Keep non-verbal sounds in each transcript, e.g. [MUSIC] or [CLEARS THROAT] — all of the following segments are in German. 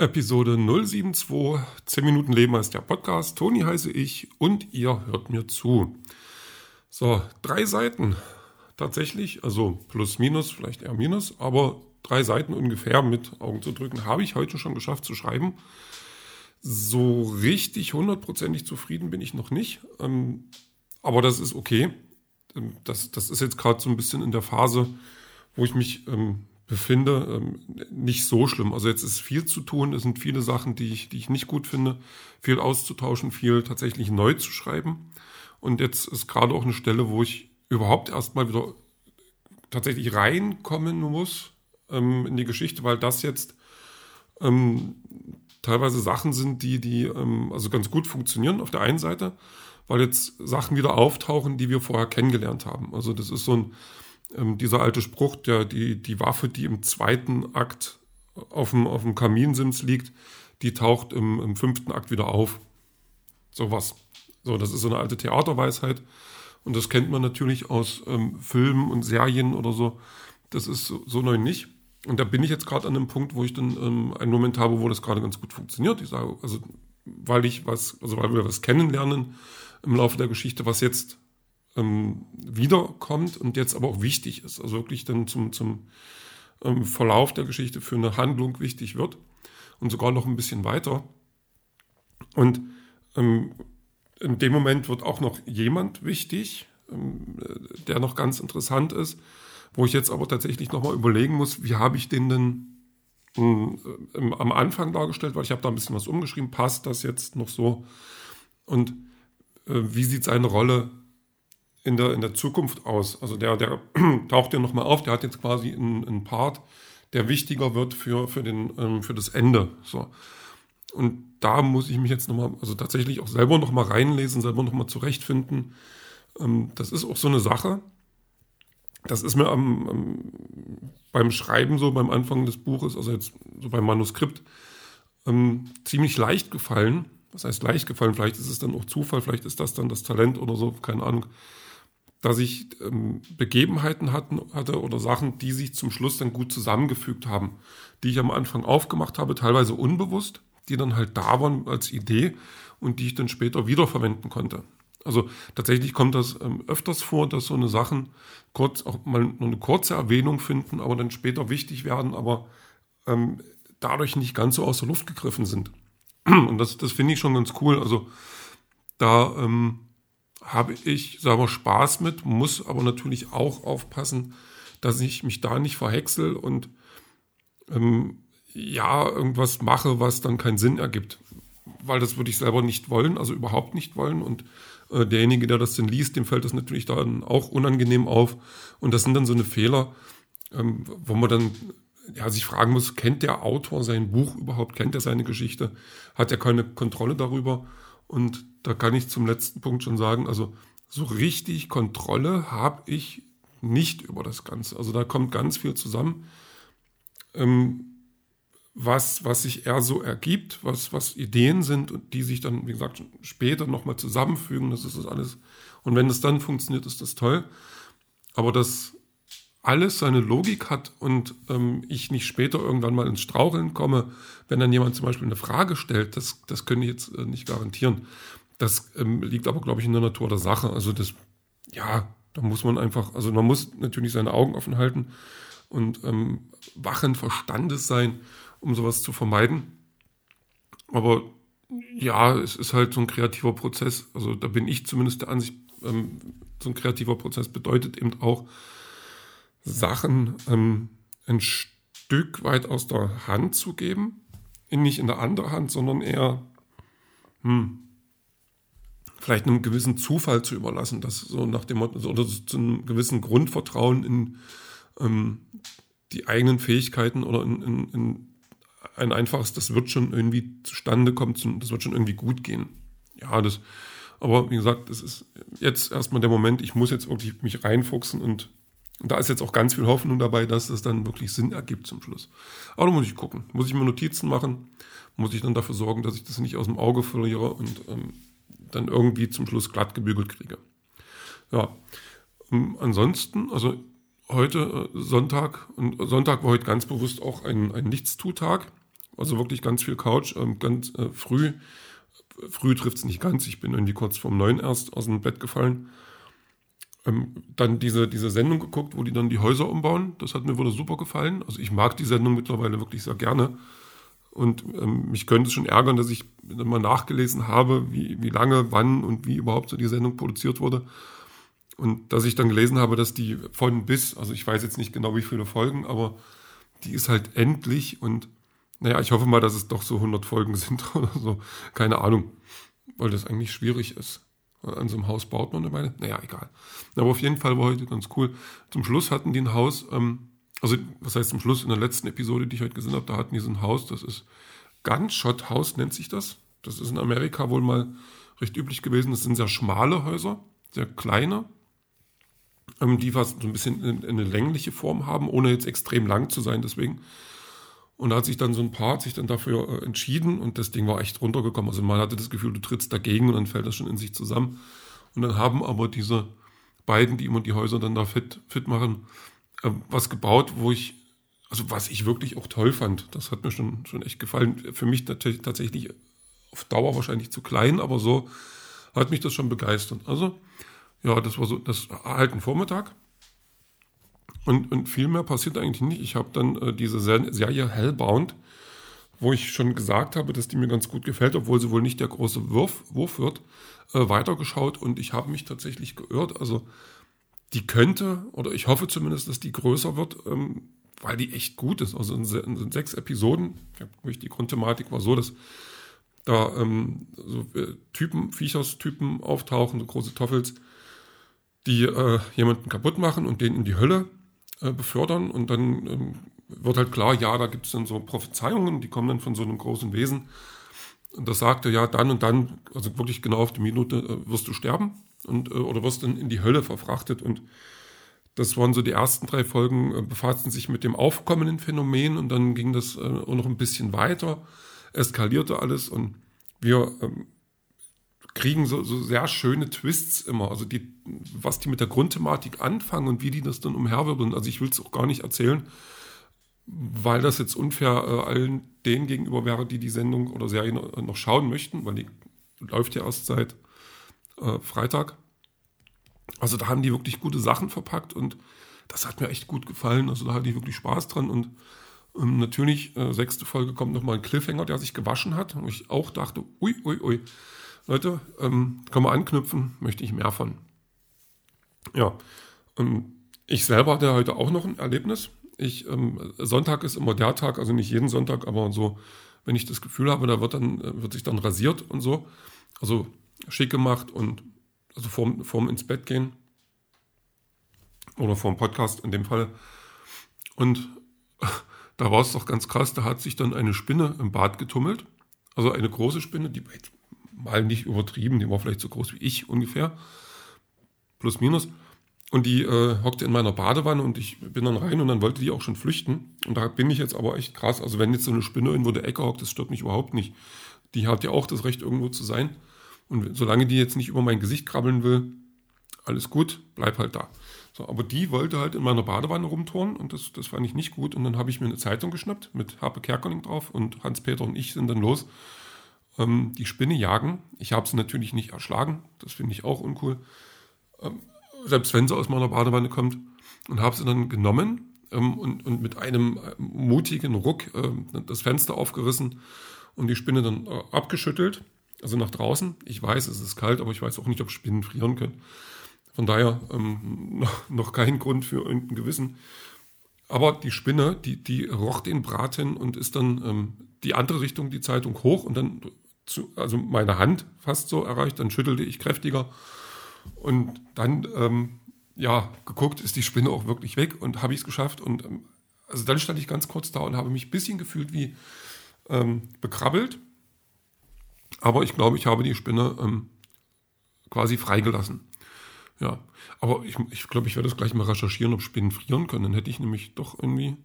Episode 072, 10 Minuten Leben als der Podcast. Toni heiße ich und ihr hört mir zu. So, drei Seiten tatsächlich, also plus minus, vielleicht eher minus, aber drei Seiten ungefähr mit Augen zu drücken, habe ich heute schon geschafft zu schreiben. So richtig hundertprozentig zufrieden bin ich noch nicht, ähm, aber das ist okay. Ähm, das, das ist jetzt gerade so ein bisschen in der Phase, wo ich mich ähm, befinde, ähm, nicht so schlimm. Also jetzt ist viel zu tun, es sind viele Sachen, die ich, die ich nicht gut finde, viel auszutauschen, viel tatsächlich neu zu schreiben. Und jetzt ist gerade auch eine Stelle, wo ich überhaupt erstmal wieder tatsächlich reinkommen muss ähm, in die Geschichte, weil das jetzt ähm, teilweise Sachen sind, die, die ähm, also ganz gut funktionieren auf der einen Seite, weil jetzt Sachen wieder auftauchen, die wir vorher kennengelernt haben. Also das ist so ein ähm, dieser alte Spruch, der, die, die Waffe, die im zweiten Akt auf dem, auf dem Kaminsims liegt, die taucht im, im fünften Akt wieder auf. Sowas. So, das ist so eine alte Theaterweisheit. Und das kennt man natürlich aus ähm, Filmen und Serien oder so. Das ist so, so neu nicht. Und da bin ich jetzt gerade an einem Punkt, wo ich dann ähm, einen Moment habe, wo das gerade ganz gut funktioniert. Ich sage, also weil ich was, also weil wir was kennenlernen im Laufe der Geschichte, was jetzt ähm, wiederkommt und jetzt aber auch wichtig ist, also wirklich dann zum, zum ähm, Verlauf der Geschichte für eine Handlung wichtig wird und sogar noch ein bisschen weiter. Und ähm, in dem Moment wird auch noch jemand wichtig, ähm, der noch ganz interessant ist, wo ich jetzt aber tatsächlich nochmal überlegen muss, wie habe ich den denn ähm, am Anfang dargestellt, weil ich habe da ein bisschen was umgeschrieben, passt das jetzt noch so? Und äh, wie sieht seine Rolle in der, in der Zukunft aus. Also der, der [CLEARS THROAT] taucht ja nochmal auf, der hat jetzt quasi einen, einen Part, der wichtiger wird für, für, den, ähm, für das Ende. So. Und da muss ich mich jetzt nochmal, also tatsächlich auch selber nochmal reinlesen, selber nochmal zurechtfinden. Ähm, das ist auch so eine Sache. Das ist mir am, am, beim Schreiben so, beim Anfang des Buches, also jetzt so beim Manuskript, ähm, ziemlich leicht gefallen. Was heißt leicht gefallen? Vielleicht ist es dann auch Zufall, vielleicht ist das dann das Talent oder so, keine Ahnung dass ich ähm, Begebenheiten hatten, hatte oder Sachen, die sich zum Schluss dann gut zusammengefügt haben, die ich am Anfang aufgemacht habe, teilweise unbewusst, die dann halt da waren als Idee und die ich dann später wiederverwenden konnte. Also tatsächlich kommt das ähm, öfters vor, dass so eine Sachen kurz auch mal nur eine kurze Erwähnung finden, aber dann später wichtig werden, aber ähm, dadurch nicht ganz so aus der Luft gegriffen sind. [CLEARS THROAT] Und das, das finde ich schon ganz cool. Also da ähm, habe ich, sagen wir, Spaß mit, muss aber natürlich auch aufpassen, dass ich mich da nicht verhäcksel und ähm, ja, irgendwas mache, was dann keinen Sinn ergibt. Weil das würde ich selber nicht wollen, also überhaupt nicht wollen. Und äh, derjenige, der das denn liest, dem fällt das natürlich dann auch unangenehm auf. Und das sind dann so eine Fehler, ähm, wo man dann ja, sich fragen muss, kennt der Autor sein Buch überhaupt, kennt er seine Geschichte, hat er keine Kontrolle darüber? Und da kann ich zum letzten Punkt schon sagen, also so richtig Kontrolle habe ich nicht über das Ganze. Also da kommt ganz viel zusammen, ähm, was, was sich eher so ergibt, was, was Ideen sind und die sich dann, wie gesagt, später nochmal zusammenfügen. Das ist das alles. Und wenn es dann funktioniert, ist das toll. Aber das alles seine Logik hat und ähm, ich nicht später irgendwann mal ins Straucheln komme, wenn dann jemand zum Beispiel eine Frage stellt, das, das können ich jetzt äh, nicht garantieren. Das ähm, liegt aber, glaube ich, in der Natur der Sache. Also das, ja, da muss man einfach, also man muss natürlich seine Augen offen halten und ähm, wachen Verstandes sein, um sowas zu vermeiden. Aber ja, es ist halt so ein kreativer Prozess. Also da bin ich zumindest der Ansicht, ähm, so ein kreativer Prozess bedeutet eben auch, Sachen ähm, ein Stück weit aus der Hand zu geben. Nicht in der anderen Hand, sondern eher hm, vielleicht einem gewissen Zufall zu überlassen, das so nach dem Motto, oder zu einem gewissen Grundvertrauen in ähm, die eigenen Fähigkeiten oder in, in, in, ein einfaches, das wird schon irgendwie zustande kommen, das wird schon irgendwie gut gehen. Ja, das, aber wie gesagt, das ist jetzt erstmal der Moment, ich muss jetzt wirklich mich reinfuchsen und da ist jetzt auch ganz viel Hoffnung dabei, dass es dann wirklich Sinn ergibt zum Schluss. Aber da muss ich gucken. Muss ich mir Notizen machen? Muss ich dann dafür sorgen, dass ich das nicht aus dem Auge verliere und ähm, dann irgendwie zum Schluss glatt gebügelt kriege. Ja. Ähm, ansonsten, also heute äh, Sonntag und Sonntag war heute ganz bewusst auch ein, ein Nichtstutag, Also wirklich ganz viel Couch, ähm, ganz äh, früh. Früh trifft es nicht ganz. Ich bin irgendwie kurz vorm neun erst aus dem Bett gefallen. Ähm, dann diese, diese Sendung geguckt, wo die dann die Häuser umbauen. Das hat mir wohl super gefallen. Also ich mag die Sendung mittlerweile wirklich sehr gerne. Und ähm, mich könnte es schon ärgern, dass ich mal nachgelesen habe, wie, wie lange, wann und wie überhaupt so die Sendung produziert wurde. Und dass ich dann gelesen habe, dass die von bis, also ich weiß jetzt nicht genau wie viele Folgen, aber die ist halt endlich und naja, ich hoffe mal, dass es doch so 100 Folgen [LAUGHS] sind oder so. Keine Ahnung, weil das eigentlich schwierig ist. An so einem Haus baut man eine Weile. Naja, egal. Aber auf jeden Fall war heute ganz cool. Zum Schluss hatten die ein Haus, ähm, also was heißt zum Schluss in der letzten Episode, die ich heute gesehen habe, da hatten die so ein Haus, das ist Gunshot House nennt sich das. Das ist in Amerika wohl mal recht üblich gewesen. Das sind sehr schmale Häuser, sehr kleine, ähm, die fast so ein bisschen eine längliche Form haben, ohne jetzt extrem lang zu sein, deswegen. Und da hat sich dann so ein Paar sich dann dafür äh, entschieden und das Ding war echt runtergekommen. Also man hatte das Gefühl, du trittst dagegen und dann fällt das schon in sich zusammen. Und dann haben aber diese beiden, die immer die Häuser dann da fit, fit machen, äh, was gebaut, wo ich, also was ich wirklich auch toll fand. Das hat mir schon, schon echt gefallen. Für mich tatsächlich auf Dauer wahrscheinlich zu klein, aber so hat mich das schon begeistert. Also ja, das war so, das halt ein Vormittag. Und, und viel mehr passiert eigentlich nicht. Ich habe dann äh, diese Serie Hellbound, wo ich schon gesagt habe, dass die mir ganz gut gefällt, obwohl sie wohl nicht der große Wurf, Wurf wird, äh, weitergeschaut und ich habe mich tatsächlich geirrt. Also die könnte, oder ich hoffe zumindest, dass die größer wird, ähm, weil die echt gut ist. Also in, in, sechs Episoden, die Grundthematik war so, dass da ähm, so äh, Typen, Viecherstypen auftauchen, so große Toffels, die äh, jemanden kaputt machen und den in die Hölle äh, befördern. Und dann ähm, wird halt klar, ja, da gibt es dann so Prophezeiungen, die kommen dann von so einem großen Wesen. Und das sagte, ja, dann und dann, also wirklich genau auf die Minute, äh, wirst du sterben und, äh, oder wirst dann in die Hölle verfrachtet. Und das waren so die ersten drei Folgen, äh, befassten sich mit dem aufkommenden Phänomen und dann ging das äh, auch noch ein bisschen weiter, eskalierte alles und wir ähm, kriegen so, so sehr schöne Twists immer. Also die, was die mit der Grundthematik anfangen und wie die das dann umherwirbeln. Also ich will es auch gar nicht erzählen, weil das jetzt unfair äh, allen denen gegenüber wäre, die die Sendung oder Serie noch schauen möchten, weil die läuft ja erst seit äh, Freitag. Also da haben die wirklich gute Sachen verpackt und das hat mir echt gut gefallen. Also da hatte ich wirklich Spaß dran und ähm, natürlich, äh, sechste Folge kommt nochmal ein Cliffhanger, der sich gewaschen hat. Und ich auch dachte, ui, ui, ui, Leute, ähm, kann man anknüpfen, möchte ich mehr von. Ja, ähm, ich selber hatte heute auch noch ein Erlebnis. Ich, ähm, Sonntag ist immer der Tag, also nicht jeden Sonntag, aber so, wenn ich das Gefühl habe, da wird dann, äh, wird sich dann rasiert und so. Also schick gemacht und also vorm, vorm ins Bett gehen. Oder vorm Podcast in dem Fall. Und [LAUGHS] da war es doch ganz krass, da hat sich dann eine Spinne im Bad getummelt. Also eine große Spinne, die mal nicht übertrieben, die war vielleicht so groß wie ich ungefähr, plus minus. Und die äh, hockte in meiner Badewanne und ich bin dann rein und dann wollte die auch schon flüchten. Und da bin ich jetzt aber echt krass. Also wenn jetzt so eine Spinne irgendwo der Ecke hockt, das stört mich überhaupt nicht. Die hat ja auch das Recht, irgendwo zu sein. Und solange die jetzt nicht über mein Gesicht krabbeln will, alles gut, bleib halt da. So, aber die wollte halt in meiner Badewanne rumtouren und das, das fand ich nicht gut. Und dann habe ich mir eine Zeitung geschnappt mit Harpe Kerkeling drauf und Hans-Peter und ich sind dann los ähm, die Spinne jagen. Ich habe sie natürlich nicht erschlagen, das finde ich auch uncool. Ähm, selbst wenn sie aus meiner Badewanne kommt. Und habe sie dann genommen ähm, und, und mit einem äh, mutigen Ruck äh, das Fenster aufgerissen und die Spinne dann äh, abgeschüttelt, also nach draußen. Ich weiß, es ist kalt, aber ich weiß auch nicht, ob Spinnen frieren können. Von daher ähm, [LAUGHS] noch, noch kein Grund für irgendein Gewissen. Aber die Spinne, die, die roch den Braten und ist dann ähm, die andere Richtung, die Zeitung hoch und dann zu, also meine Hand fast so erreicht, dann schüttelte ich kräftiger und dann, ähm, ja, geguckt, ist die Spinne auch wirklich weg und habe ich es geschafft und ähm, also dann stand ich ganz kurz da und habe mich ein bisschen gefühlt wie ähm, bekrabbelt, aber ich glaube, ich habe die Spinne ähm, quasi freigelassen. Ja, aber ich, ich glaube, ich werde das gleich mal recherchieren, ob Spinnen frieren können. Dann hätte ich nämlich doch irgendwie,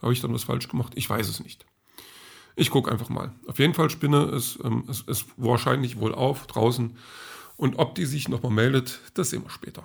habe ich dann was falsch gemacht? Ich weiß es nicht. Ich gucke einfach mal. Auf jeden Fall Spinne ist, ähm, ist, ist wahrscheinlich wohl auf draußen. Und ob die sich nochmal meldet, das sehen wir später.